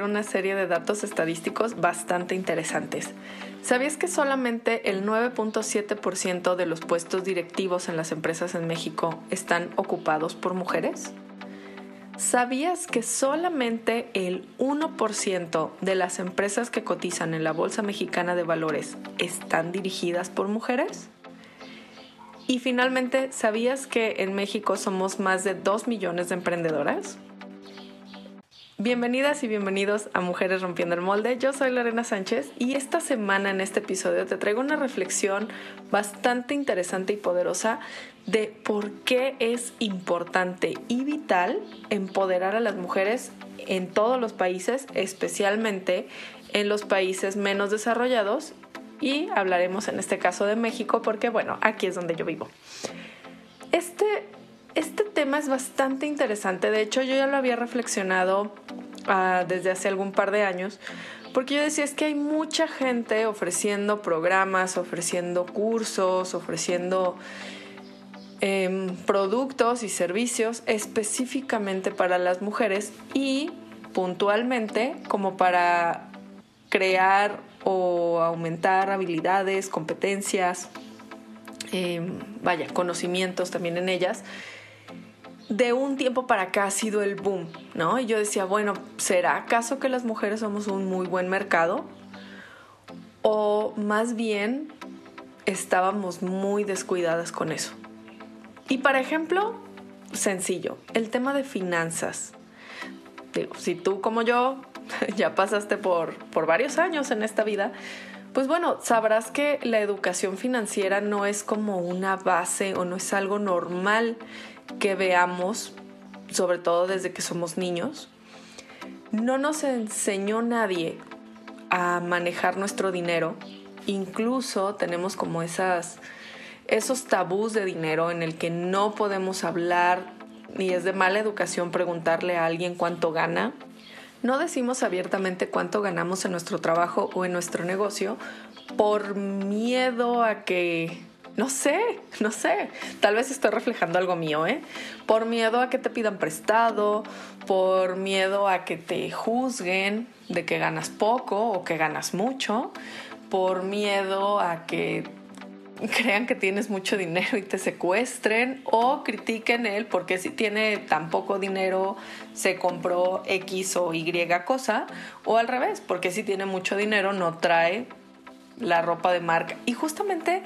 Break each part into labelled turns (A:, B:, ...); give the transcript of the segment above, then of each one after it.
A: Una serie de datos estadísticos bastante interesantes. ¿Sabías que solamente el 9.7% de los puestos directivos en las empresas en México están ocupados por mujeres? ¿Sabías que solamente el 1% de las empresas que cotizan en la Bolsa Mexicana de Valores están dirigidas por mujeres? Y finalmente, ¿sabías que en México somos más de 2 millones de emprendedoras? Bienvenidas y bienvenidos a Mujeres Rompiendo el Molde. Yo soy Lorena Sánchez y esta semana en este episodio te traigo una reflexión bastante interesante y poderosa de por qué es importante y vital empoderar a las mujeres en todos los países, especialmente en los países menos desarrollados y hablaremos en este caso de México porque bueno, aquí es donde yo vivo. Este este tema es bastante interesante. De hecho, yo ya lo había reflexionado uh, desde hace algún par de años, porque yo decía es que hay mucha gente ofreciendo programas, ofreciendo cursos, ofreciendo eh, productos y servicios específicamente para las mujeres y puntualmente como para crear o aumentar habilidades, competencias, eh, vaya, conocimientos también en ellas de un tiempo para acá ha sido el boom, ¿no? Y yo decía, bueno, ¿será acaso que las mujeres somos un muy buen mercado? O más bien estábamos muy descuidadas con eso. Y para ejemplo, sencillo, el tema de finanzas. Si tú como yo ya pasaste por, por varios años en esta vida, pues bueno, sabrás que la educación financiera no es como una base o no es algo normal que veamos, sobre todo desde que somos niños. No nos enseñó nadie a manejar nuestro dinero. Incluso tenemos como esas, esos tabús de dinero en el que no podemos hablar ni es de mala educación preguntarle a alguien cuánto gana. No decimos abiertamente cuánto ganamos en nuestro trabajo o en nuestro negocio por miedo a que no sé, no sé. Tal vez estoy reflejando algo mío, ¿eh? Por miedo a que te pidan prestado, por miedo a que te juzguen de que ganas poco o que ganas mucho, por miedo a que crean que tienes mucho dinero y te secuestren o critiquen él porque si tiene tan poco dinero se compró X o Y cosa o al revés, porque si tiene mucho dinero no trae la ropa de marca. Y justamente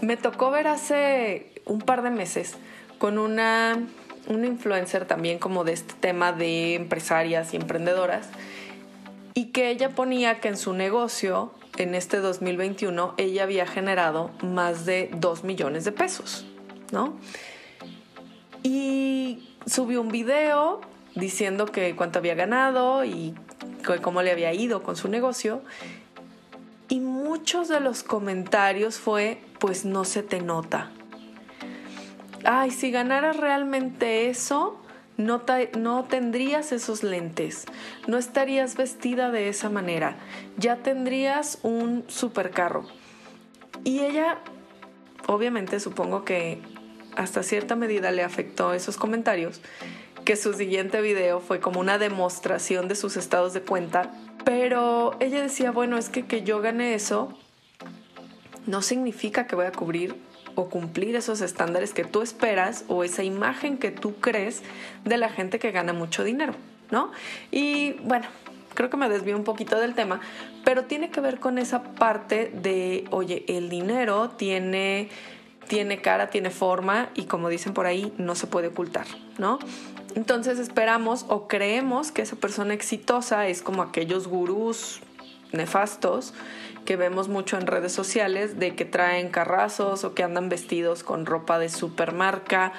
A: me tocó ver hace un par de meses con una, una influencer también como de este tema de empresarias y emprendedoras y que ella ponía que en su negocio en este 2021 ella había generado más de 2 millones de pesos, ¿no? Y subió un video diciendo que cuánto había ganado y cómo le había ido con su negocio y muchos de los comentarios fue, pues no se te nota. Ay, si ganaras realmente eso, no, no, tendrías esos lentes, no estarías vestida de esa manera, ya tendrías un supercarro. Y ella, obviamente supongo que hasta cierta medida le afectó esos comentarios, que su siguiente video fue como una demostración de sus estados de cuenta pero ella decía, bueno, es que que yo gane eso no significa que voy a cubrir o cumplir esos estándares que tú esperas o esa imagen que tú crees de la gente que gana mucho dinero, ¿no? Y bueno, creo que me desvío un poquito del tema, pero tiene que ver con esa parte de, oye, el dinero tiene, tiene cara, tiene forma y como dicen por ahí, no se puede ocultar, ¿no? Entonces esperamos o creemos que esa persona exitosa es como aquellos gurús nefastos que vemos mucho en redes sociales de que traen carrazos o que andan vestidos con ropa de supermarca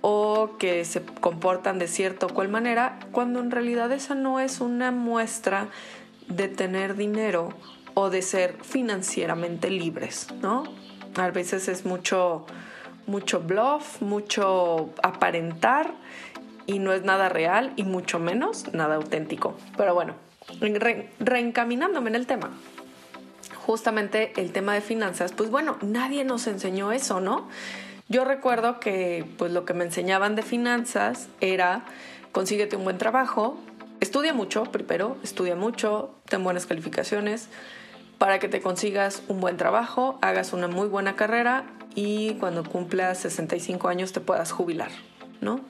A: o que se comportan de cierta o cual manera, cuando en realidad esa no es una muestra de tener dinero o de ser financieramente libres, ¿no? A veces es mucho, mucho bluff, mucho aparentar y no es nada real y mucho menos nada auténtico. Pero bueno, reencaminándome en el tema, justamente el tema de finanzas, pues bueno, nadie nos enseñó eso, ¿no? Yo recuerdo que pues lo que me enseñaban de finanzas era consíguete un buen trabajo, estudia mucho primero, estudia mucho, ten buenas calificaciones para que te consigas un buen trabajo, hagas una muy buena carrera y cuando cumplas 65 años te puedas jubilar, ¿no?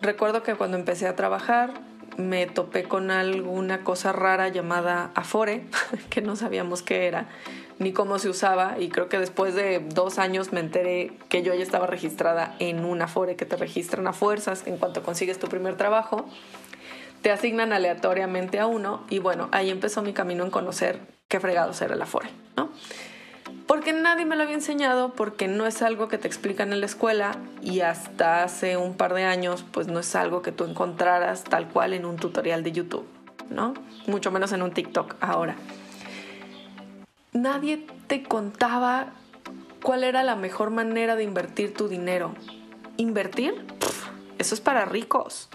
A: Recuerdo que cuando empecé a trabajar me topé con alguna cosa rara llamada Afore, que no sabíamos qué era ni cómo se usaba y creo que después de dos años me enteré que yo ya estaba registrada en un Afore que te registran a fuerzas en cuanto consigues tu primer trabajo te asignan aleatoriamente a uno y bueno, ahí empezó mi camino en conocer qué fregados era el Afore, ¿no? Porque nadie me lo había enseñado, porque no es algo que te explican en la escuela y hasta hace un par de años pues no es algo que tú encontraras tal cual en un tutorial de YouTube, ¿no? Mucho menos en un TikTok ahora. Nadie te contaba cuál era la mejor manera de invertir tu dinero. ¿Invertir? eso es para ricos.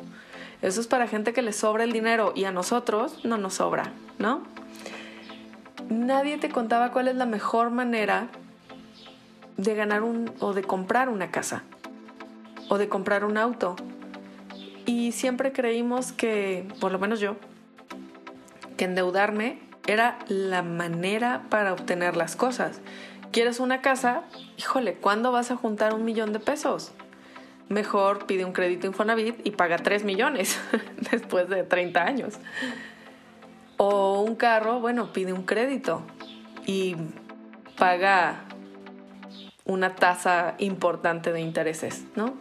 A: Eso es para gente que le sobra el dinero y a nosotros no nos sobra, ¿no? Nadie te contaba cuál es la mejor manera de ganar un o de comprar una casa o de comprar un auto. Y siempre creímos que, por lo menos yo, que endeudarme era la manera para obtener las cosas. ¿Quieres una casa? Híjole, ¿cuándo vas a juntar un millón de pesos? Mejor pide un crédito Infonavit y paga 3 millones después de 30 años. O un carro, bueno, pide un crédito y paga una tasa importante de intereses, ¿no?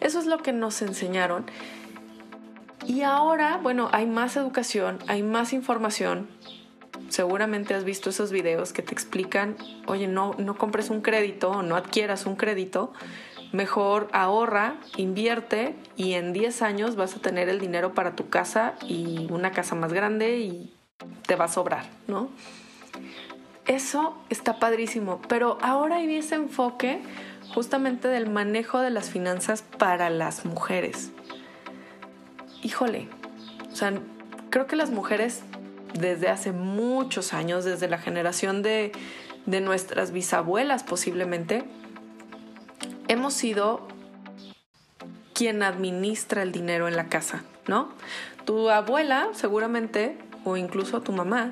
A: Eso es lo que nos enseñaron. Y ahora, bueno, hay más educación, hay más información. Seguramente has visto esos videos que te explican, oye, no, no compres un crédito o no adquieras un crédito, mejor ahorra, invierte y en 10 años vas a tener el dinero para tu casa y una casa más grande y te va a sobrar, ¿no? Eso está padrísimo, pero ahora hay ese enfoque justamente del manejo de las finanzas para las mujeres. Híjole, o sea, creo que las mujeres desde hace muchos años, desde la generación de, de nuestras bisabuelas posiblemente, hemos sido quien administra el dinero en la casa, ¿no? Tu abuela seguramente o incluso tu mamá,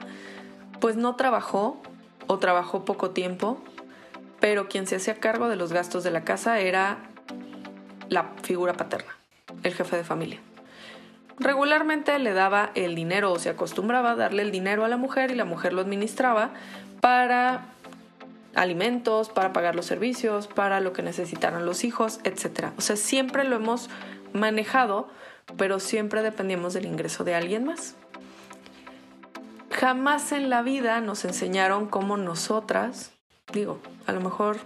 A: pues no trabajó o trabajó poco tiempo, pero quien se hacía cargo de los gastos de la casa era la figura paterna, el jefe de familia. Regularmente le daba el dinero o se acostumbraba a darle el dinero a la mujer y la mujer lo administraba para alimentos, para pagar los servicios, para lo que necesitaran los hijos, etc. O sea, siempre lo hemos manejado, pero siempre dependíamos del ingreso de alguien más. Jamás en la vida nos enseñaron cómo nosotras, digo, a lo mejor,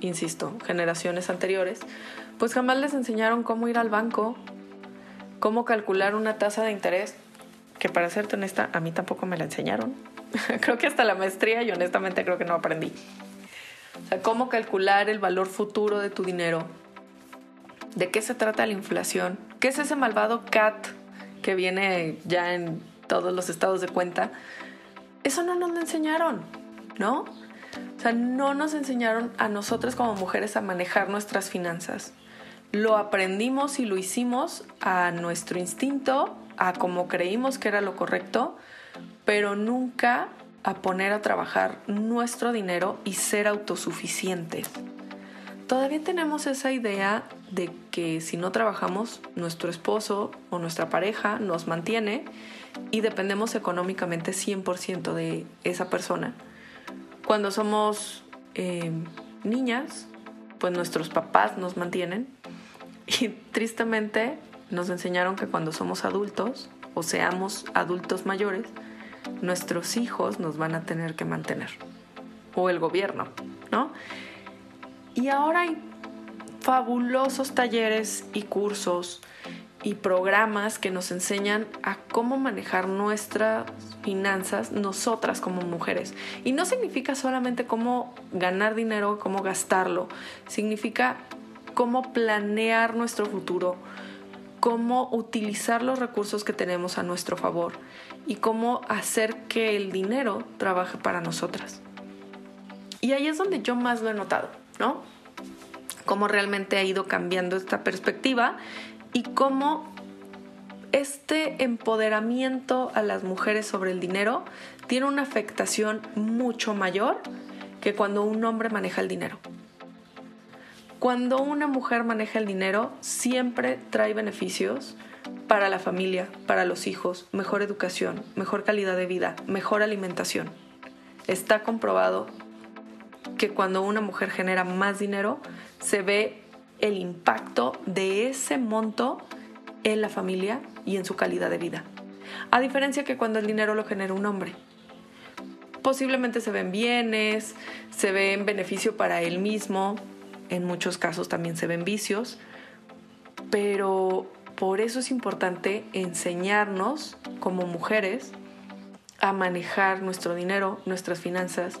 A: insisto, generaciones anteriores, pues jamás les enseñaron cómo ir al banco, cómo calcular una tasa de interés, que para serte honesta, a mí tampoco me la enseñaron. creo que hasta la maestría y honestamente creo que no aprendí. O sea, cómo calcular el valor futuro de tu dinero. ¿De qué se trata la inflación? ¿Qué es ese malvado CAT que viene ya en todos los estados de cuenta. Eso no nos lo enseñaron, ¿no? O sea, no nos enseñaron a nosotras como mujeres a manejar nuestras finanzas. Lo aprendimos y lo hicimos a nuestro instinto, a como creímos que era lo correcto, pero nunca a poner a trabajar nuestro dinero y ser autosuficientes. Todavía tenemos esa idea de que si no trabajamos, nuestro esposo o nuestra pareja nos mantiene y dependemos económicamente 100% de esa persona. Cuando somos eh, niñas, pues nuestros papás nos mantienen y tristemente nos enseñaron que cuando somos adultos o seamos adultos mayores, nuestros hijos nos van a tener que mantener o el gobierno, ¿no? Y ahora hay fabulosos talleres y cursos y programas que nos enseñan a cómo manejar nuestras finanzas nosotras como mujeres. Y no significa solamente cómo ganar dinero, cómo gastarlo, significa cómo planear nuestro futuro, cómo utilizar los recursos que tenemos a nuestro favor y cómo hacer que el dinero trabaje para nosotras. Y ahí es donde yo más lo he notado, ¿no? Cómo realmente ha ido cambiando esta perspectiva y cómo este empoderamiento a las mujeres sobre el dinero tiene una afectación mucho mayor que cuando un hombre maneja el dinero. Cuando una mujer maneja el dinero, siempre trae beneficios para la familia, para los hijos, mejor educación, mejor calidad de vida, mejor alimentación. Está comprobado que cuando una mujer genera más dinero, se ve el impacto de ese monto en la familia y en su calidad de vida. A diferencia que cuando el dinero lo genera un hombre. Posiblemente se ven bienes, se ve en beneficio para él mismo, en muchos casos también se ven vicios, pero por eso es importante enseñarnos como mujeres a manejar nuestro dinero, nuestras finanzas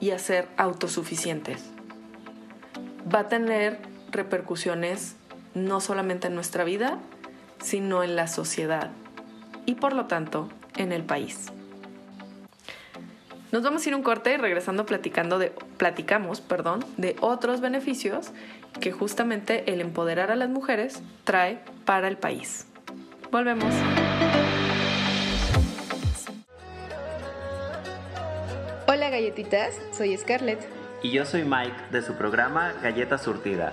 A: y a ser autosuficientes. Va a tener repercusiones no solamente en nuestra vida, sino en la sociedad y por lo tanto en el país. Nos vamos a ir un corte y regresando platicando de, platicamos perdón, de otros beneficios que justamente el empoderar a las mujeres trae para el país. Volvemos.
B: Hola galletitas, soy Scarlett.
C: Y yo soy Mike de su programa Galleta Surtida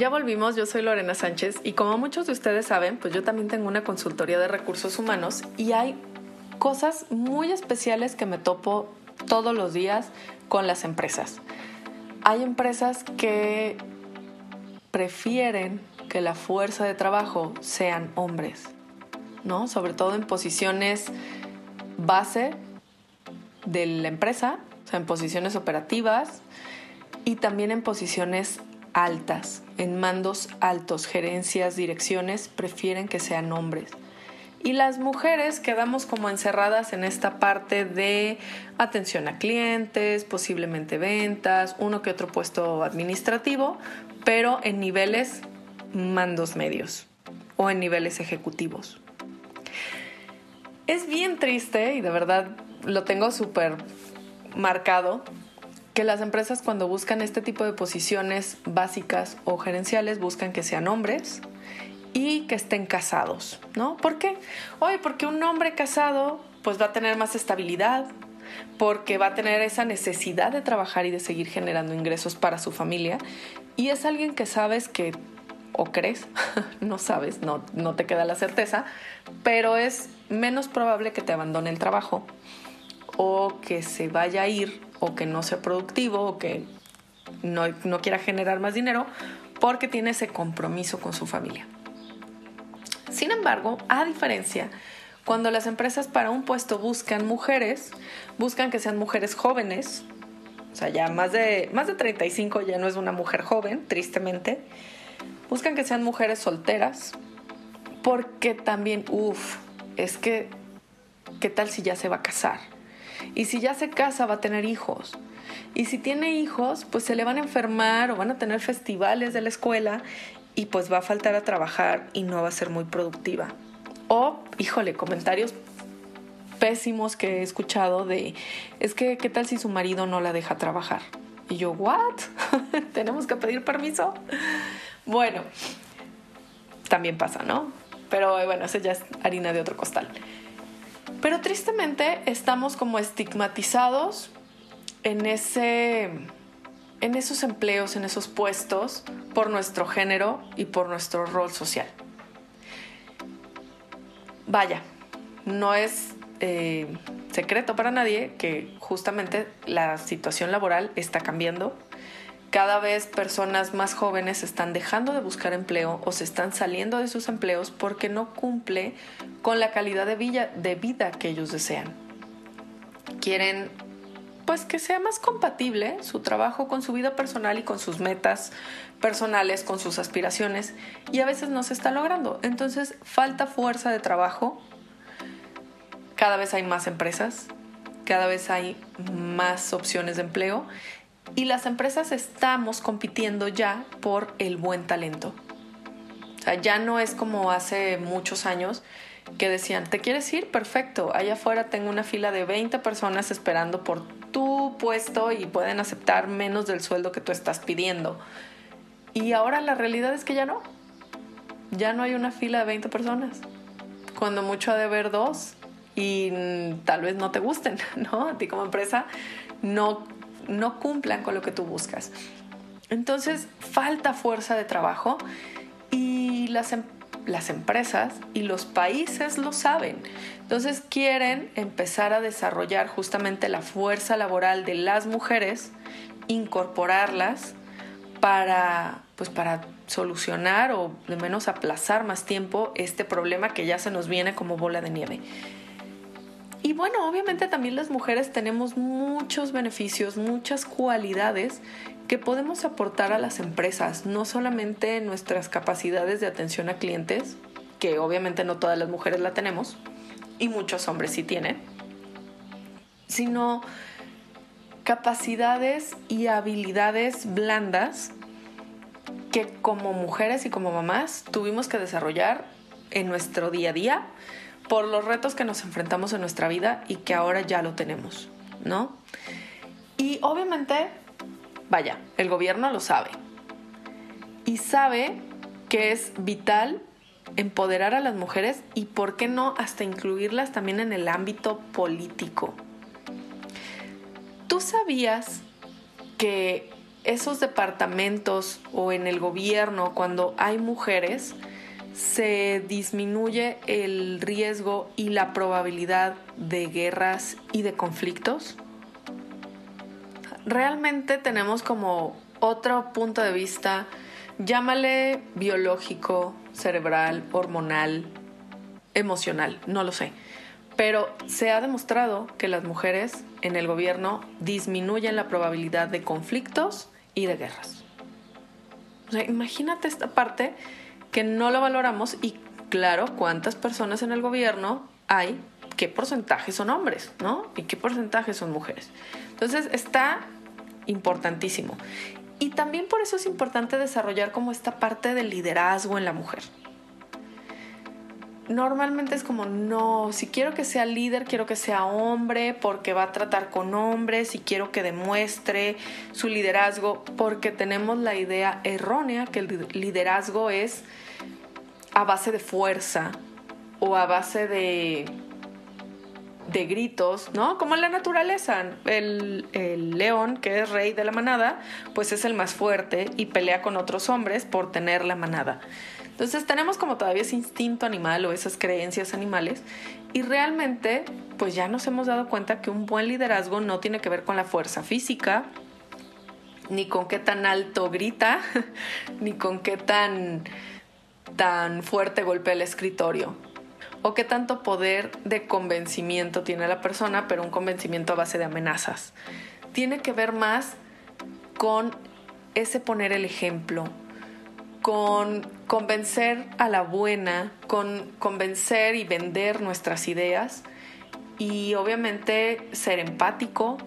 A: Ya volvimos, yo soy Lorena Sánchez y como muchos de ustedes saben, pues yo también tengo una consultoría de recursos humanos y hay cosas muy especiales que me topo todos los días con las empresas. Hay empresas que prefieren que la fuerza de trabajo sean hombres, ¿no? Sobre todo en posiciones base de la empresa, o sea, en posiciones operativas y también en posiciones altas, en mandos altos, gerencias, direcciones, prefieren que sean hombres. Y las mujeres quedamos como encerradas en esta parte de atención a clientes, posiblemente ventas, uno que otro puesto administrativo, pero en niveles mandos medios o en niveles ejecutivos. Es bien triste y de verdad lo tengo súper marcado que las empresas cuando buscan este tipo de posiciones básicas o gerenciales buscan que sean hombres y que estén casados, ¿no? ¿Por qué? Oye, porque un hombre casado pues va a tener más estabilidad, porque va a tener esa necesidad de trabajar y de seguir generando ingresos para su familia y es alguien que sabes que o crees, no sabes, no, no te queda la certeza, pero es menos probable que te abandone el trabajo o que se vaya a ir o que no sea productivo o que no, no quiera generar más dinero porque tiene ese compromiso con su familia. Sin embargo, a diferencia, cuando las empresas para un puesto buscan mujeres, buscan que sean mujeres jóvenes, o sea, ya más de, más de 35 ya no es una mujer joven, tristemente, buscan que sean mujeres solteras, porque también, uff, es que, ¿qué tal si ya se va a casar? Y si ya se casa va a tener hijos. Y si tiene hijos, pues se le van a enfermar o van a tener festivales de la escuela y pues va a faltar a trabajar y no va a ser muy productiva. O, híjole, comentarios pésimos que he escuchado de, es que, ¿qué tal si su marido no la deja trabajar? Y yo, ¿what? ¿Tenemos que pedir permiso? Bueno, también pasa, ¿no? Pero bueno, eso ya es harina de otro costal. Pero tristemente estamos como estigmatizados en, ese, en esos empleos, en esos puestos, por nuestro género y por nuestro rol social. Vaya, no es eh, secreto para nadie que justamente la situación laboral está cambiando. Cada vez personas más jóvenes están dejando de buscar empleo o se están saliendo de sus empleos porque no cumple con la calidad de vida, de vida que ellos desean. Quieren pues que sea más compatible su trabajo con su vida personal y con sus metas personales, con sus aspiraciones y a veces no se está logrando. Entonces falta fuerza de trabajo cada vez hay más empresas, cada vez hay más opciones de empleo y las empresas estamos compitiendo ya por el buen talento. O sea, ya no es como hace muchos años que decían, ¿te quieres ir? Perfecto, allá afuera tengo una fila de 20 personas esperando por tu puesto y pueden aceptar menos del sueldo que tú estás pidiendo. Y ahora la realidad es que ya no. Ya no hay una fila de 20 personas. Cuando mucho ha de haber dos y tal vez no te gusten, ¿no? A ti como empresa no, no cumplan con lo que tú buscas. Entonces falta fuerza de trabajo y las, em, las empresas y los países lo saben. Entonces quieren empezar a desarrollar justamente la fuerza laboral de las mujeres, incorporarlas para, pues para solucionar o de menos aplazar más tiempo este problema que ya se nos viene como bola de nieve. Y bueno, obviamente también las mujeres tenemos muchos beneficios, muchas cualidades que podemos aportar a las empresas, no solamente nuestras capacidades de atención a clientes, que obviamente no todas las mujeres la tenemos, y muchos hombres sí tienen, sino capacidades y habilidades blandas que como mujeres y como mamás tuvimos que desarrollar en nuestro día a día por los retos que nos enfrentamos en nuestra vida y que ahora ya lo tenemos, ¿no? Y obviamente, vaya, el gobierno lo sabe. Y sabe que es vital empoderar a las mujeres y, ¿por qué no?, hasta incluirlas también en el ámbito político. ¿Tú sabías que esos departamentos o en el gobierno, cuando hay mujeres, se disminuye el riesgo y la probabilidad de guerras y de conflictos? Realmente tenemos como otro punto de vista, llámale biológico, cerebral, hormonal, emocional, no lo sé. Pero se ha demostrado que las mujeres en el gobierno disminuyen la probabilidad de conflictos y de guerras. O sea, imagínate esta parte que no lo valoramos y claro, cuántas personas en el gobierno hay, qué porcentaje son hombres, ¿no? Y qué porcentaje son mujeres. Entonces está importantísimo. Y también por eso es importante desarrollar como esta parte del liderazgo en la mujer. Normalmente es como, no, si quiero que sea líder, quiero que sea hombre porque va a tratar con hombres y quiero que demuestre su liderazgo porque tenemos la idea errónea que el liderazgo es a base de fuerza o a base de, de gritos, ¿no? Como en la naturaleza. El, el, león, que es rey de la manada, pues es el más fuerte y pelea con otros hombres por tener la manada. Entonces tenemos como todavía ese instinto animal o esas creencias animales y realmente pues ya nos hemos dado cuenta que un buen liderazgo no tiene que ver con la fuerza física, ni con qué tan alto grita, ni con qué tan tan fuerte golpea el escritorio o qué tanto poder de convencimiento tiene la persona, pero un convencimiento a base de amenazas. Tiene que ver más con ese poner el ejemplo, con convencer a la buena, con convencer y vender nuestras ideas y obviamente ser empático,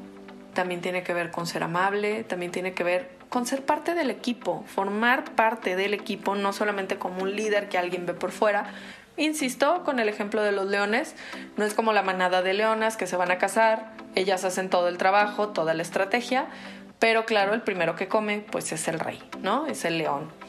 A: también tiene que ver con ser amable, también tiene que ver con ser parte del equipo, formar parte del equipo, no solamente como un líder que alguien ve por fuera. Insisto, con el ejemplo de los leones, no es como la manada de leonas que se van a cazar, ellas hacen todo el trabajo, toda la estrategia, pero claro, el primero que come pues es el rey, ¿no? Es el león.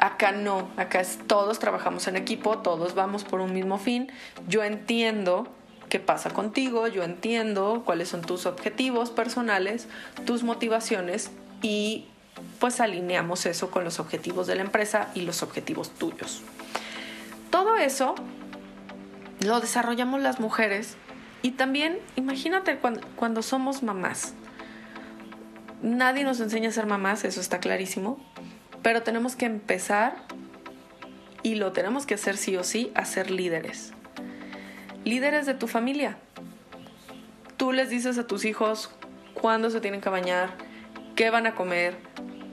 A: Acá no, acá es, todos trabajamos en equipo, todos vamos por un mismo fin. Yo entiendo qué pasa contigo, yo entiendo cuáles son tus objetivos personales, tus motivaciones y pues alineamos eso con los objetivos de la empresa y los objetivos tuyos. Todo eso lo desarrollamos las mujeres y también imagínate cuando, cuando somos mamás. Nadie nos enseña a ser mamás, eso está clarísimo, pero tenemos que empezar y lo tenemos que hacer sí o sí, a ser líderes. Líderes de tu familia. Tú les dices a tus hijos cuándo se tienen que bañar, qué van a comer,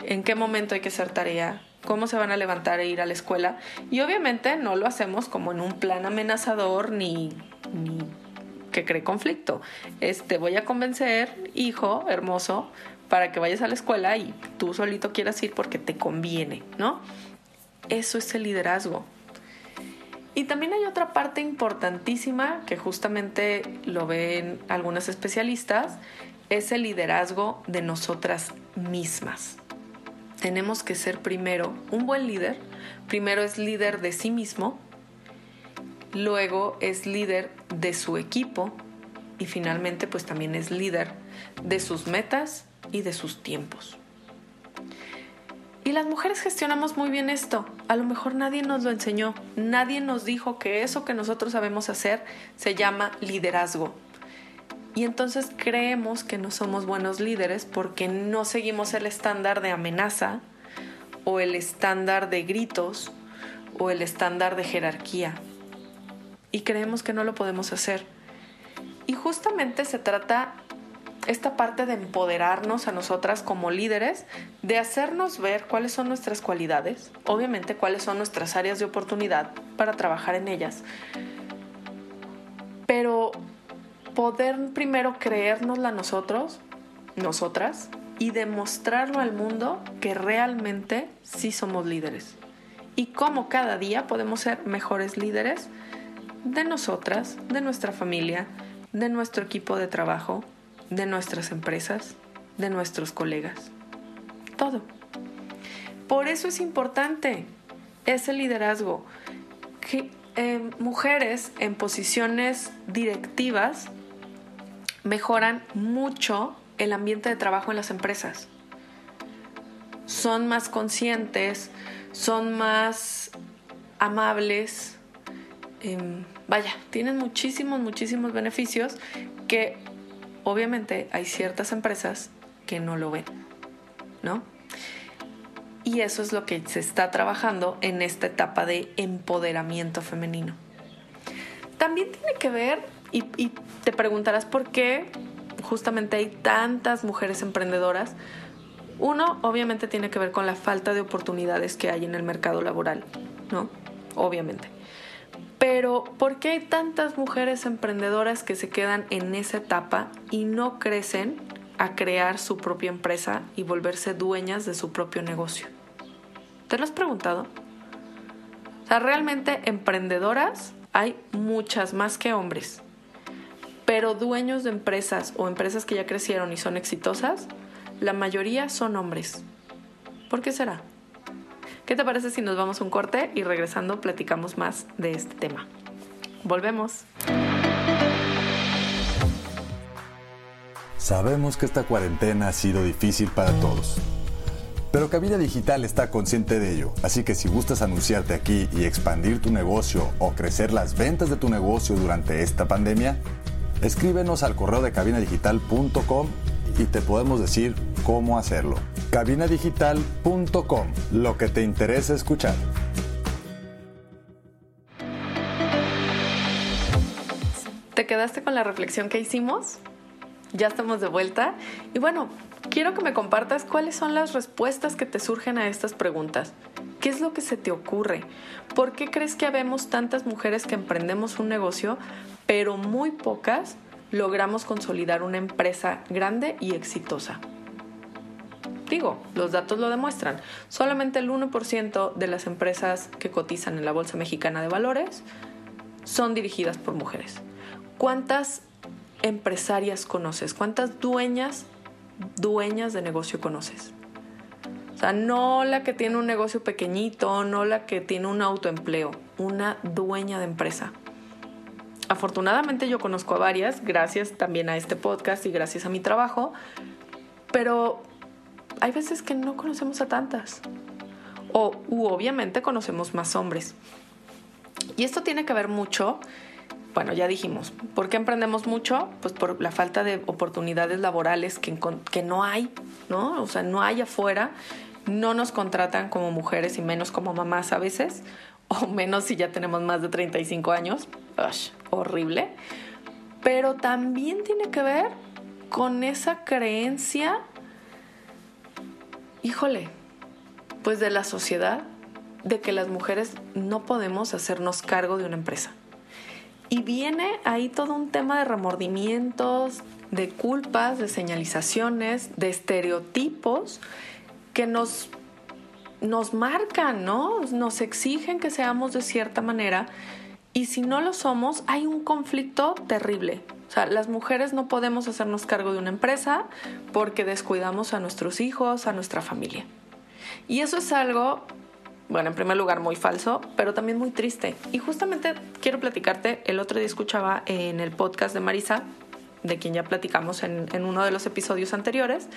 A: en qué momento hay que hacer tarea, cómo se van a levantar e ir a la escuela. Y obviamente no lo hacemos como en un plan amenazador ni, que cree conflicto. Es te voy a convencer, hijo hermoso, para que vayas a la escuela y tú solito quieras ir porque te conviene, ¿no? Eso es el liderazgo. Y también hay otra parte importantísima que justamente lo ven algunas especialistas, es el liderazgo de nosotras mismas. Tenemos que ser primero un buen líder, primero es líder de sí mismo, luego es líder de su equipo y finalmente pues también es líder de sus metas y de sus tiempos. Y las mujeres gestionamos muy bien esto. A lo mejor nadie nos lo enseñó, nadie nos dijo que eso que nosotros sabemos hacer se llama liderazgo. Y entonces creemos que no somos buenos líderes porque no seguimos el estándar de amenaza o el estándar de gritos o el estándar de jerarquía. Y creemos que no lo podemos hacer. Y justamente se trata esta parte de empoderarnos a nosotras como líderes, de hacernos ver cuáles son nuestras cualidades, obviamente cuáles son nuestras áreas de oportunidad para trabajar en ellas, pero poder primero creérnosla nosotros, nosotras, y demostrarlo al mundo que realmente sí somos líderes. Y cómo cada día podemos ser mejores líderes de nosotras, de nuestra familia, de nuestro equipo de trabajo, de nuestras empresas, de nuestros colegas. Todo. Por eso es importante ese liderazgo. Que eh, mujeres en posiciones directivas mejoran mucho el ambiente de trabajo en las empresas. Son más conscientes, son más amables. Em, vaya, tienen muchísimos, muchísimos beneficios que obviamente hay ciertas empresas que no lo ven, ¿no? Y eso es lo que se está trabajando en esta etapa de empoderamiento femenino. También tiene que ver, y, te preguntarás por qué justamente hay tantas mujeres emprendedoras. Uno, obviamente tiene que ver con la falta de oportunidades que hay en el mercado laboral, ¿no? Obviamente. Pero, ¿por qué hay tantas mujeres emprendedoras que se quedan en esa etapa y no crecen a crear su propia empresa y volverse dueñas de su propio negocio? ¿Te lo has preguntado? O sea, realmente emprendedoras hay muchas más que hombres, pero dueños de empresas o empresas que ya crecieron y son exitosas, la mayoría son hombres. ¿Por qué será? ¿Qué te parece si nos vamos a un corte y regresando platicamos más de este tema? Volvemos.
D: Sabemos que esta cuarentena ha sido difícil para todos. Pero Cabina Digital está consciente de ello, así que si gustas anunciarte aquí y expandir tu negocio o crecer las ventas de tu negocio durante esta pandemia, escríbenos al correo de cabinadigital.com y te podemos decir cómo hacerlo. cabinadigital.com, lo que te interesa escuchar.
A: ¿Te quedaste con la reflexión que hicimos? Ya estamos de vuelta. Y bueno, quiero que me compartas cuáles son las respuestas que te surgen a estas preguntas. ¿Qué es lo que se te ocurre? ¿Por qué crees que habemos tantas mujeres que emprendemos un negocio, pero muy pocas logramos consolidar una empresa grande y exitosa. Digo, los datos lo demuestran. Solamente el 1% de las empresas que cotizan en la Bolsa Mexicana de Valores son dirigidas por mujeres. ¿Cuántas empresarias conoces? ¿Cuántas dueñas, dueñas de negocio conoces? O sea, no la que tiene un negocio pequeñito, no la que tiene un autoempleo, una dueña de empresa afortunadamente yo conozco a varias, gracias también a este podcast y gracias a mi trabajo, pero hay veces que no conocemos a tantas. O obviamente conocemos más hombres. Y esto tiene que ver mucho bueno, ya dijimos, ¿por qué emprendemos mucho? Pues por la falta de oportunidades laborales que, que no hay, ¿no? O sea, no hay afuera, no nos contratan como mujeres y menos como mamás a veces, o menos si ya tenemos más de 35 años, horrible. Pero también tiene que ver con esa creencia, híjole, pues de la sociedad, de que las mujeres no podemos hacernos cargo de una empresa. Y viene ahí todo un tema de remordimientos, de culpas, de señalizaciones, de estereotipos que nos, nos marcan, ¿no? Nos exigen que seamos de cierta manera y si no lo somos hay un conflicto terrible. O sea, las mujeres no podemos hacernos cargo de una empresa porque descuidamos a nuestros hijos, a nuestra familia. Y eso es algo bueno, en primer lugar muy falso, pero también muy triste. Y justamente quiero platicarte, el otro día escuchaba en el podcast de Marisa, de quien ya platicamos en, uno de los episodios anteriores,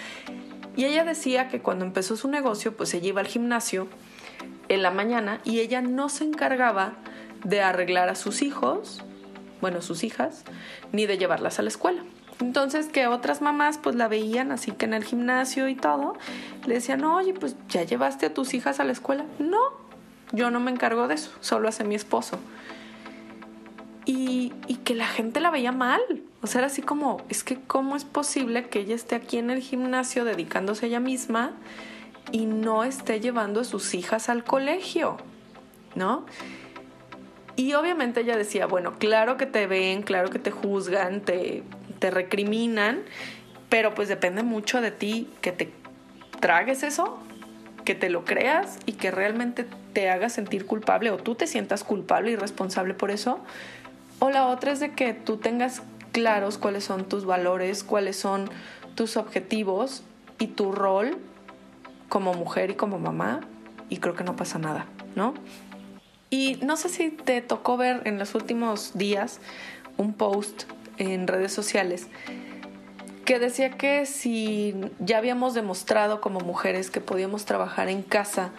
A: y ella decía que cuando empezó su negocio, pues ella iba al gimnasio en la mañana y ella no se encargaba de arreglar a sus hijos, bueno, sus hijas, ni de llevarlas a la escuela. Entonces que otras mamás pues la veían así que en el gimnasio y todo, le decían, oye, pues ya llevaste a tus hijas a la escuela. No, yo no me encargo de eso, solo hace mi esposo. Y, y, que la gente la veía mal. O sea, era así como, es que cómo es posible que ella esté aquí en el gimnasio dedicándose a ella misma y no esté llevando a sus hijas al colegio, ¿no? Y obviamente ella decía, bueno, claro que te ven, claro que te juzgan, te, te recriminan, pero pues depende mucho de ti que te tragues eso, que te lo creas y que realmente te hagas sentir culpable o tú te sientas culpable y responsable por eso. O la otra es de que tú tengas claros cuáles son tus valores, cuáles son tus objetivos y tu rol como mujer y como mamá y creo que no pasa nada, ¿no? Y no sé si te tocó ver en los últimos días un post en redes sociales que decía que si ya habíamos demostrado como mujeres que podíamos trabajar en casa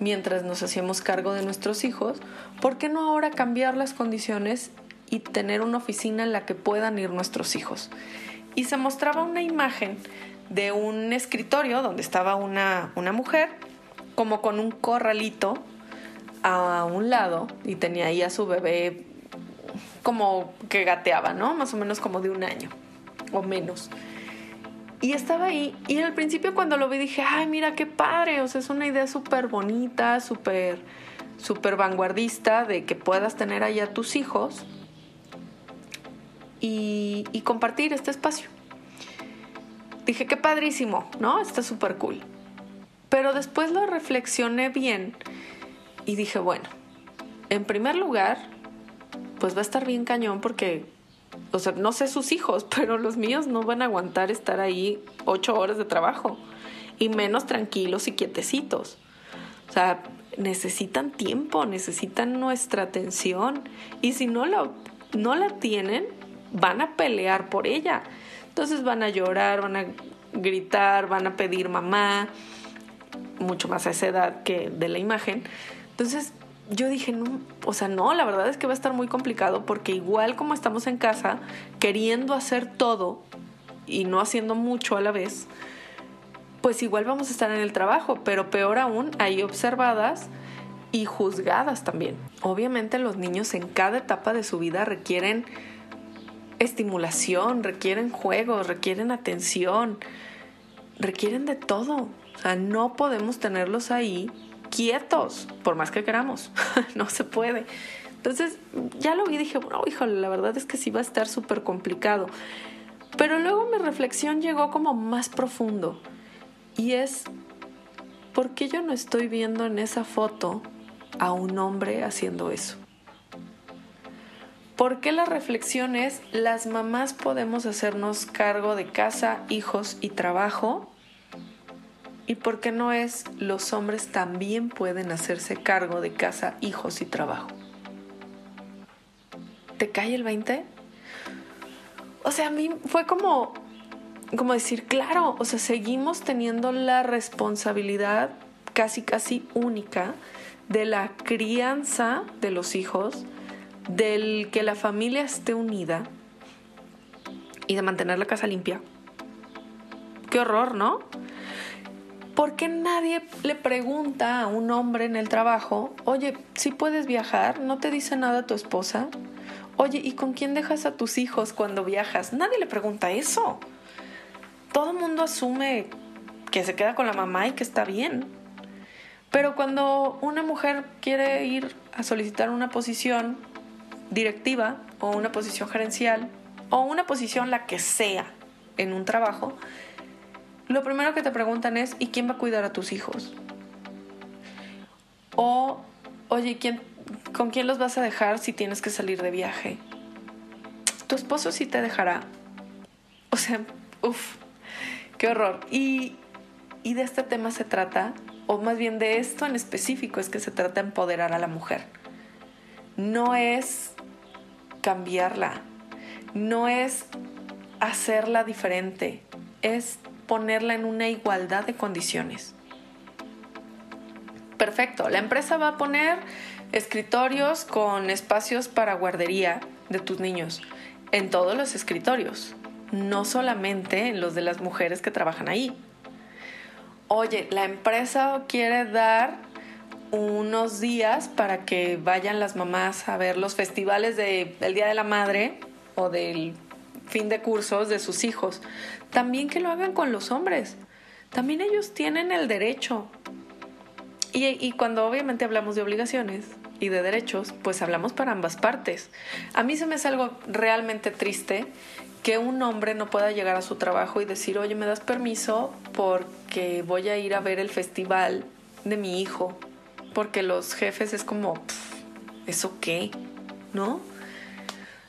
A: mientras nos hacíamos cargo de nuestros hijos, ¿por qué no ahora cambiar las condiciones y tener una oficina en la que puedan ir nuestros hijos? Y se mostraba una imagen de un escritorio donde estaba una, una mujer como con un corralito a un lado y tenía ahí a su bebé como que gateaba, ¿no? Más o menos como de un año o menos. Y estaba ahí. Y al principio cuando lo vi dije, ay, mira qué padre. O sea, es una idea súper bonita, súper, súper vanguardista de que puedas tener ahí a tus hijos y, y compartir este espacio. Dije, qué padrísimo, ¿no? Está súper cool. Pero después lo reflexioné bien y dije, bueno, en primer lugar, pues va a estar bien cañón porque, o sea, no sé sus hijos, pero los míos no van a aguantar estar ahí ocho horas de trabajo y menos tranquilos y quietecitos. O sea, necesitan tiempo, necesitan nuestra atención y si no la, no la tienen, van a pelear por ella. Entonces van a llorar, van a gritar, van a pedir mamá, mucho más a esa edad que de la imagen. Entonces yo dije, no, o sea, no, la verdad es que va a estar muy complicado porque igual como estamos en casa, queriendo hacer todo y no haciendo mucho a la vez, pues igual vamos a estar en el trabajo, pero peor aún, ahí observadas y juzgadas también. Obviamente los niños en cada etapa de su vida requieren estimulación, requieren juegos, requieren atención, requieren de todo. O sea, no podemos tenerlos ahí quietos, por más que queramos, no se puede. Entonces ya lo vi y dije, bueno, híjole, la verdad es que sí va a estar súper complicado. Pero luego mi reflexión llegó como más profundo y es, ¿por qué yo no estoy viendo en esa foto a un hombre haciendo eso? ¿Por qué la reflexión es, las mamás podemos hacernos cargo de casa, hijos y trabajo? ¿Y por qué no es los hombres también pueden hacerse cargo de casa, hijos y trabajo? ¿Te cae el 20? O sea, a mí fue como, como decir, claro, o sea, seguimos teniendo la responsabilidad casi, casi única de la crianza de los hijos, del que la familia esté unida y de mantener la casa limpia. Qué horror, ¿no? ¿Por qué nadie le pregunta a un hombre en el trabajo, oye, si puedes viajar? ¿No te dice nada tu esposa? Oye, ¿y con quién dejas a tus hijos cuando viajas? Nadie le pregunta eso. Todo el mundo asume que se queda con la mamá y que está bien. Pero cuando una mujer quiere ir a solicitar una posición directiva o una posición gerencial o una posición la que sea en un trabajo, lo primero que te preguntan es ¿y quién va a cuidar a tus hijos? O, oye, ¿quién, ¿con quién los vas a dejar si tienes que salir de viaje? Tu esposo sí te dejará. O sea, uff, qué horror. Y, y de este tema se trata, o más bien de esto en específico, es que se trata de empoderar a la mujer. No es cambiarla, no es hacerla diferente, es ponerla en una igualdad de condiciones. Perfecto, la empresa va a poner escritorios con espacios para guardería de tus niños en todos los escritorios, no solamente en los de las mujeres que trabajan ahí. Oye, la empresa quiere dar unos días para que vayan las mamás a ver los festivales del Día de la Madre o del fin de cursos de sus hijos. También que lo hagan con los hombres. También ellos tienen el derecho. Y, cuando obviamente hablamos de obligaciones y de derechos, pues hablamos para ambas partes. A mí se me hace algo realmente triste que un hombre no pueda llegar a su trabajo y decir, oye, ¿me das permiso porque voy a ir a ver el festival de mi hijo? Porque los jefes es como, ¿eso qué? ¿No?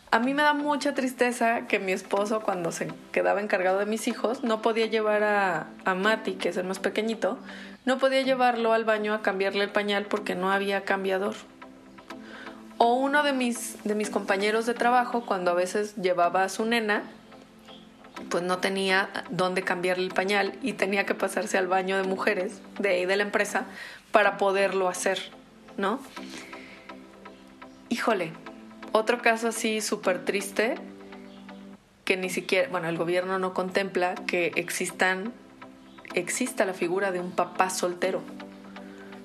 A: A mí me da mucha tristeza que mi esposo, cuando se quedaba encargado de mis hijos, no podía llevar a, a Mati, que es el más pequeñito, no podía llevarlo al baño a cambiarle el pañal porque no había cambiador. O uno de mis, de mis compañeros de trabajo, cuando a veces llevaba a su nena, pues no tenía dónde cambiarle el pañal y tenía que pasarse al baño de mujeres de ahí de la empresa para poderlo hacer, ¿no? Híjole, otro caso así súper triste, que ni siquiera, bueno, el gobierno no contempla que existan, exista la figura de un papá soltero.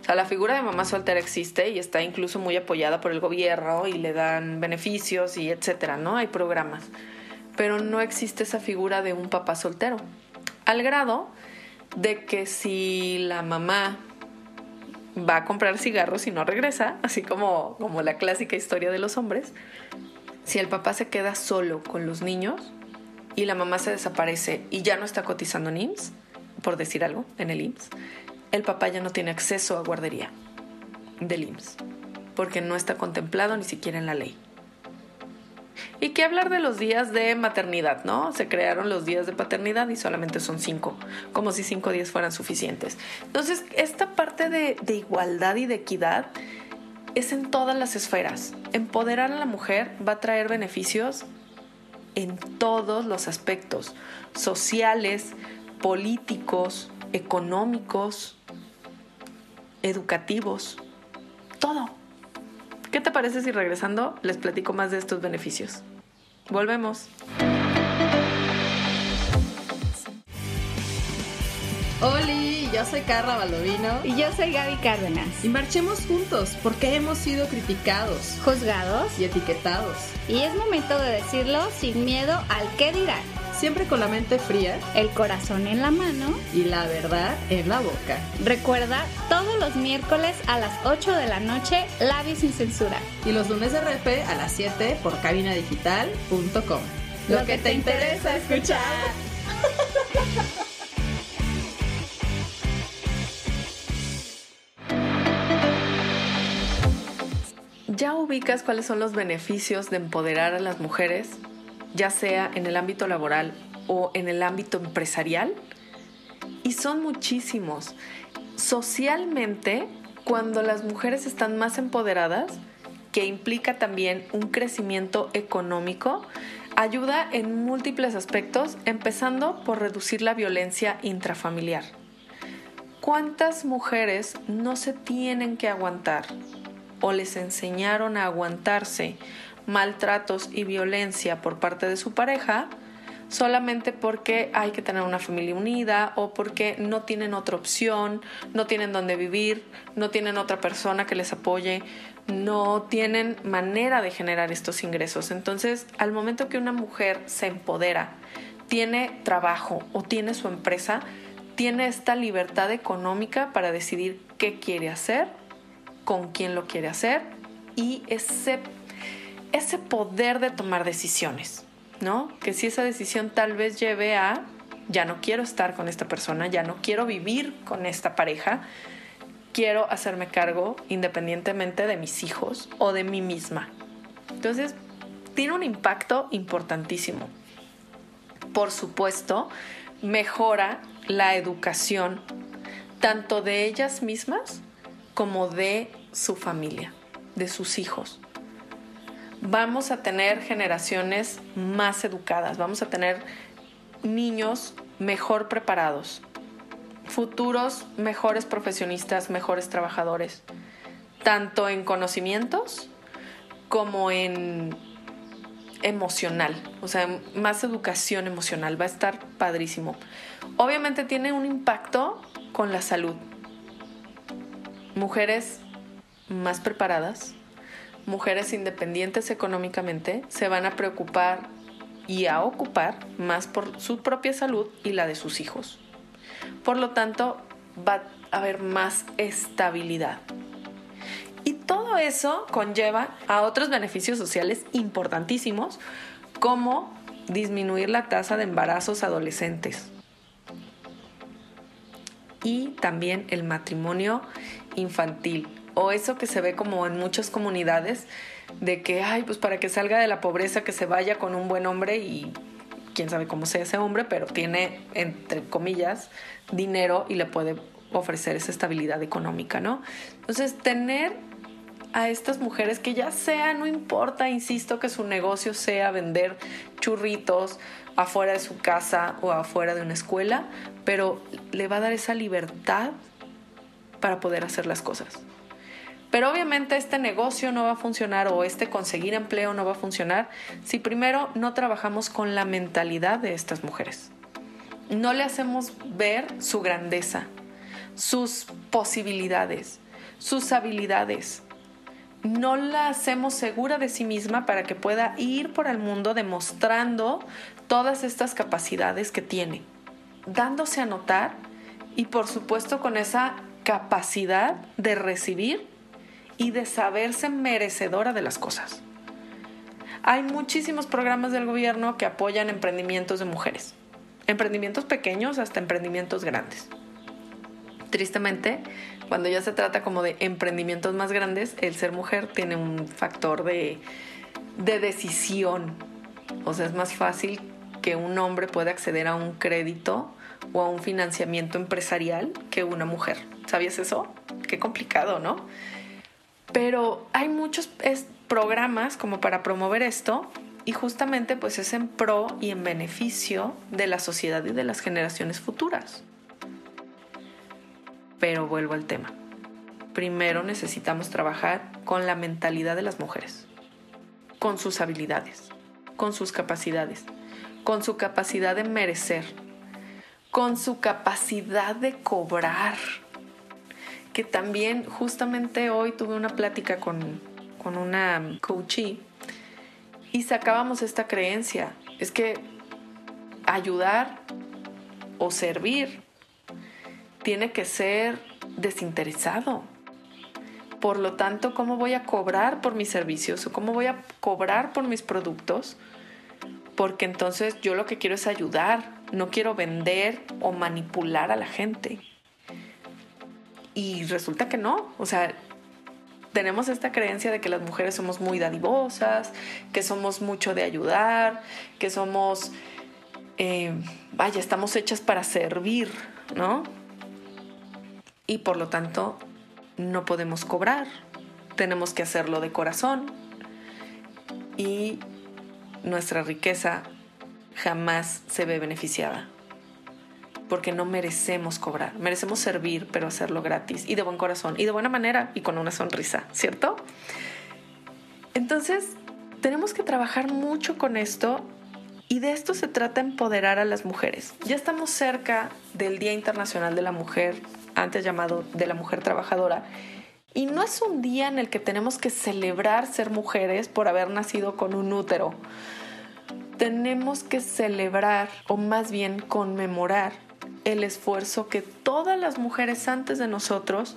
A: O sea, la figura de mamá soltera existe y está incluso muy apoyada por el gobierno y le dan beneficios y etcétera, ¿no? Hay programas. Pero no existe esa figura de un papá soltero. Al grado de que si la mamá va a comprar cigarros y no regresa, así como, como la clásica historia de los hombres. Si el papá se queda solo con los niños y la mamá se desaparece y ya no está cotizando en IMSS, por decir algo, en el IMSS, el papá ya no tiene acceso a guardería del IMSS, porque no está contemplado ni siquiera en la ley. Y qué hablar de los días de maternidad, ¿no? Se crearon los días de paternidad y solamente son cinco, como si cinco días fueran suficientes. Entonces, esta parte de, de igualdad y de equidad es en todas las esferas. Empoderar a la mujer va a traer beneficios en todos los aspectos, sociales, políticos, económicos, educativos, todo. ¿Qué te parece si regresando les platico más de estos beneficios? Volvemos.
E: Oli, yo soy Carla Baldovino
F: Y yo soy Gaby Cárdenas.
E: y marchemos juntos porque hemos sido criticados
F: Juzgados.
E: y etiquetados,
F: Y es momento de decirlo sin miedo al qué dirán.
E: siempre con la mente fría
F: El corazón en la mano.
E: y la verdad en la boca.
F: Recuerda, todos los miércoles a las 8 de la noche, Labios sin censura.
E: Y los lunes de repe a las 7 por cabinadigital.com.
F: Lo que te interesa escuchar.
A: ¿Ya ubicas cuáles son los beneficios de empoderar a las mujeres, ya sea en el ámbito laboral o en el ámbito empresarial? Y son muchísimos. Socialmente, cuando las mujeres están más empoderadas, que implica también un crecimiento económico, ayuda en múltiples aspectos, empezando por reducir la violencia intrafamiliar. ¿Cuántas mujeres no se tienen que aguantar o les enseñaron a aguantarse maltratos y violencia por parte de su pareja, solamente porque hay que tener una familia unida o porque no tienen otra opción, no tienen dónde vivir, no tienen otra persona que les apoye, no tienen manera de generar estos ingresos. Entonces, al momento que una mujer se empodera, tiene trabajo o tiene su empresa, tiene esta libertad económica para decidir qué quiere hacer, con quién lo quiere hacer y ese, ese poder de tomar decisiones. ¿No? Que si esa decisión tal vez lleve a, ya no quiero estar con esta persona, ya no quiero vivir con esta pareja, quiero hacerme cargo independientemente de mis hijos o de mí misma. Entonces, tiene un impacto importantísimo. Por supuesto, mejora la educación tanto de ellas mismas como de su familia, de sus hijos vamos a tener generaciones más educadas, vamos a tener niños mejor preparados, futuros mejores profesionistas, mejores trabajadores, tanto en conocimientos como en emocional, o sea, más educación emocional, va a estar padrísimo. Obviamente tiene un impacto con la salud. Mujeres más preparadas, mujeres independientes económicamente se van a preocupar y a ocupar más por su propia salud y la de sus hijos. Por lo tanto, va a haber más estabilidad. Y todo eso conlleva a otros beneficios sociales importantísimos, como disminuir la tasa de embarazos adolescentes y también el matrimonio infantil o eso que se ve como en muchas comunidades de que, ay, pues para que salga de la pobreza, que se vaya con un buen hombre y quién sabe cómo sea ese hombre, pero tiene, entre comillas, dinero y le puede ofrecer esa estabilidad económica, ¿no? Entonces, tener a estas mujeres que ya sea, no importa, insisto, que su negocio sea vender churritos afuera de su casa o afuera de una escuela, pero le va a dar esa libertad para poder hacer las cosas. Pero obviamente este negocio no va a funcionar o este conseguir empleo no va a funcionar si primero no trabajamos con la mentalidad de estas mujeres. No le hacemos ver su grandeza, sus posibilidades, sus habilidades. No la hacemos segura de sí misma para que pueda ir por el mundo demostrando todas estas capacidades que tiene, dándose a notar y por supuesto con esa capacidad de recibir y de saberse merecedora de las cosas. Hay muchísimos programas del gobierno que apoyan emprendimientos de mujeres, emprendimientos pequeños hasta emprendimientos grandes. Tristemente, cuando ya se trata como de emprendimientos más grandes, el ser mujer tiene un factor de, de decisión. O sea, es más fácil que un hombre pueda acceder a un crédito o a un financiamiento empresarial que una mujer. ¿Sabías eso? Qué complicado, ¿no? Pero hay muchos programas como para promover esto y justamente pues es en pro y en beneficio de la sociedad y de las generaciones futuras. Pero vuelvo al tema. Primero necesitamos trabajar con la mentalidad de las mujeres, con sus habilidades, con sus capacidades, con su capacidad de merecer, con su capacidad de cobrar que también justamente hoy tuve una plática con, con una coachee y sacábamos esta creencia. Es que ayudar o servir tiene que ser desinteresado. Por lo tanto, ¿cómo voy a cobrar por mis servicios o cómo voy a cobrar por mis productos? Porque entonces yo lo que quiero es ayudar, no quiero vender o manipular a la gente. Y resulta que no, o sea, tenemos esta creencia de que las mujeres somos muy dadivosas, que somos mucho de ayudar, que somos, eh, vaya, estamos hechas para servir, ¿no? Y por lo tanto no podemos cobrar, tenemos que hacerlo de corazón. Y nuestra riqueza jamás se ve beneficiada porque no merecemos cobrar. Merecemos servir, pero hacerlo gratis y de buen corazón y de buena manera y con una sonrisa, ¿cierto? Entonces, tenemos que trabajar mucho con esto y de esto se trata empoderar a las mujeres. Ya estamos cerca del Día Internacional de la Mujer, antes llamado de la Mujer Trabajadora, y no es un día en el que tenemos que celebrar ser mujeres por haber nacido con un útero. Tenemos que celebrar, o más bien conmemorar, el esfuerzo que todas las mujeres antes de nosotros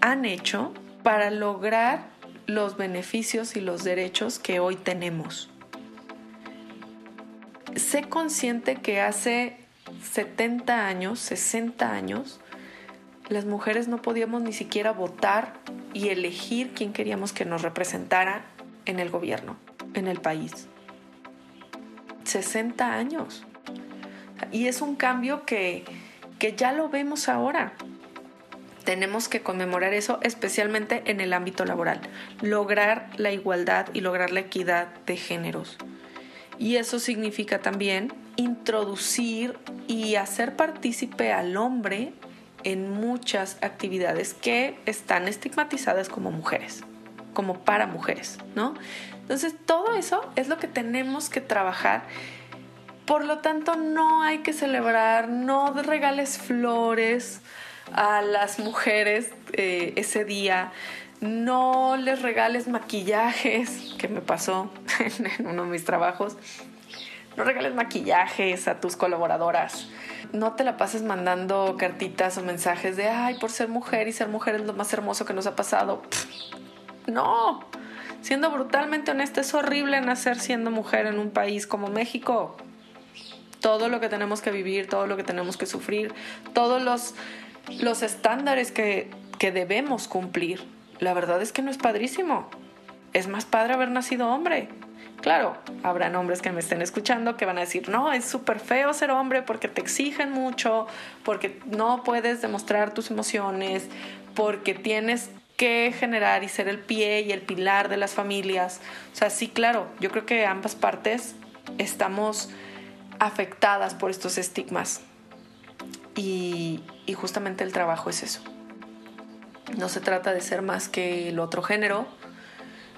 A: han hecho para lograr los beneficios y los derechos que hoy tenemos. Sé consciente que hace 70 años, 60 años, las mujeres no podíamos ni siquiera votar y elegir quién queríamos que nos representara en el gobierno, en el país. 60 años. Y es un cambio que, que ya lo vemos ahora. Tenemos que conmemorar eso, especialmente en el ámbito laboral. Lograr la igualdad y lograr la equidad de géneros. Y eso significa también introducir y hacer partícipe al hombre en muchas actividades que están estigmatizadas como mujeres, como para mujeres, ¿no? Entonces, todo eso es lo que tenemos que trabajar. Por lo tanto, no hay que celebrar, no regales flores a las mujeres eh, ese día, no les regales maquillajes, que me pasó en uno de mis trabajos, no regales maquillajes a tus colaboradoras no te la pases mandando cartitas o mensajes de, ay, por ser mujer y ser mujer es lo más hermoso que nos ha pasado. no, siendo brutalmente honesta, es horrible nacer siendo mujer en un país como México. Todo lo que tenemos que vivir, todo lo que tenemos que sufrir, todos los, los estándares que, que debemos cumplir. La verdad es que no es padrísimo. Es más padre haber nacido hombre. Claro, habrán hombres que me estén escuchando que van a decir, no, es súper feo ser hombre porque te exigen mucho, porque no puedes demostrar tus emociones, porque tienes que generar y ser el pie y el pilar de las familias. O sea, sí, claro, yo creo que ambas partes estamos afectadas por estos estigmas. Y, y justamente el trabajo es eso. No se trata de ser más que el otro género,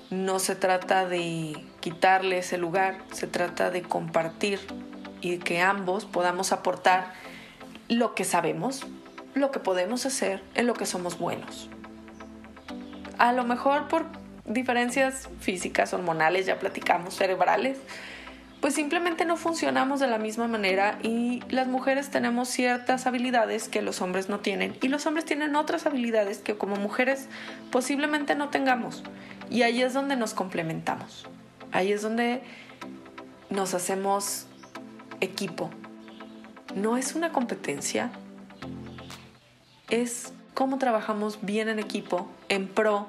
A: no se trata de quitarle ese lugar, se trata de compartir y que ambos podamos aportar lo que sabemos, lo que podemos hacer, en lo que somos buenos. A lo mejor por diferencias físicas, hormonales, ya platicamos, cerebrales, pues simplemente no funcionamos de la misma manera y las mujeres tenemos ciertas habilidades que los hombres no tienen y los hombres tienen otras habilidades que como mujeres posiblemente no tengamos. Y ahí es donde nos complementamos. Ahí es donde nos hacemos equipo. No es una competencia, es cómo trabajamos bien en equipo en pro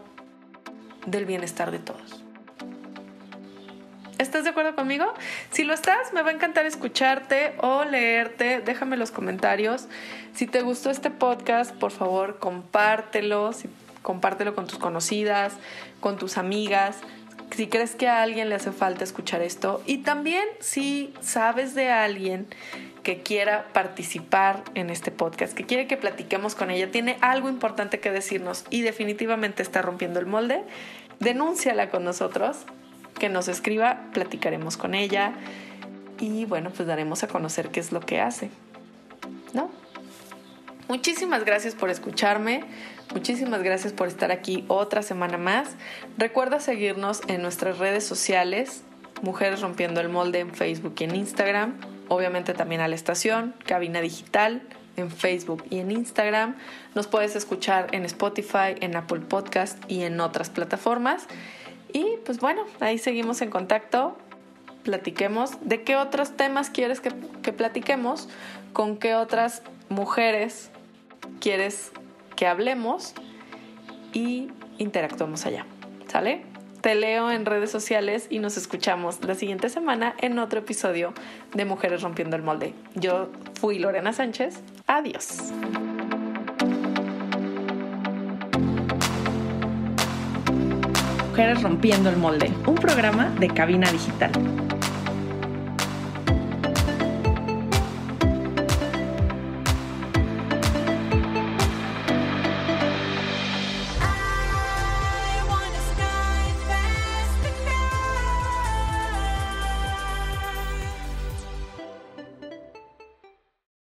A: del bienestar de todos. ¿Estás de acuerdo conmigo? Si lo estás, me va a encantar escucharte o leerte. Déjame los comentarios. Si te gustó este podcast, por favor, compártelo. compártelo con tus conocidas, con tus amigas si crees que a alguien le hace falta escuchar esto y también si sabes de alguien que quiera participar en este podcast, que quiere que platiquemos con ella, tiene algo importante que decirnos y definitivamente está rompiendo el molde, denúnciala con nosotros, que nos escriba, platicaremos con ella y bueno, pues daremos a conocer qué es lo que hace. ¿No? Muchísimas gracias por escucharme. Muchísimas gracias por estar aquí otra semana más. Recuerda seguirnos en nuestras redes sociales, Mujeres Rompiendo el Molde en Facebook y en Instagram. Obviamente también a la estación, Cabina Digital en Facebook y en Instagram. Nos puedes escuchar en Spotify, en Apple Podcast y en otras plataformas. Y pues bueno, ahí seguimos en contacto. Platiquemos de qué otros temas quieres que, que platiquemos, con qué otras mujeres quieres que hablemos y interactuamos allá. ¿Sale? Te leo en redes sociales y nos escuchamos la siguiente semana en otro episodio de Mujeres Rompiendo el Molde. Yo fui Lorena Sánchez. Adiós. Rompiendo el Molde, un programa de cabina digital.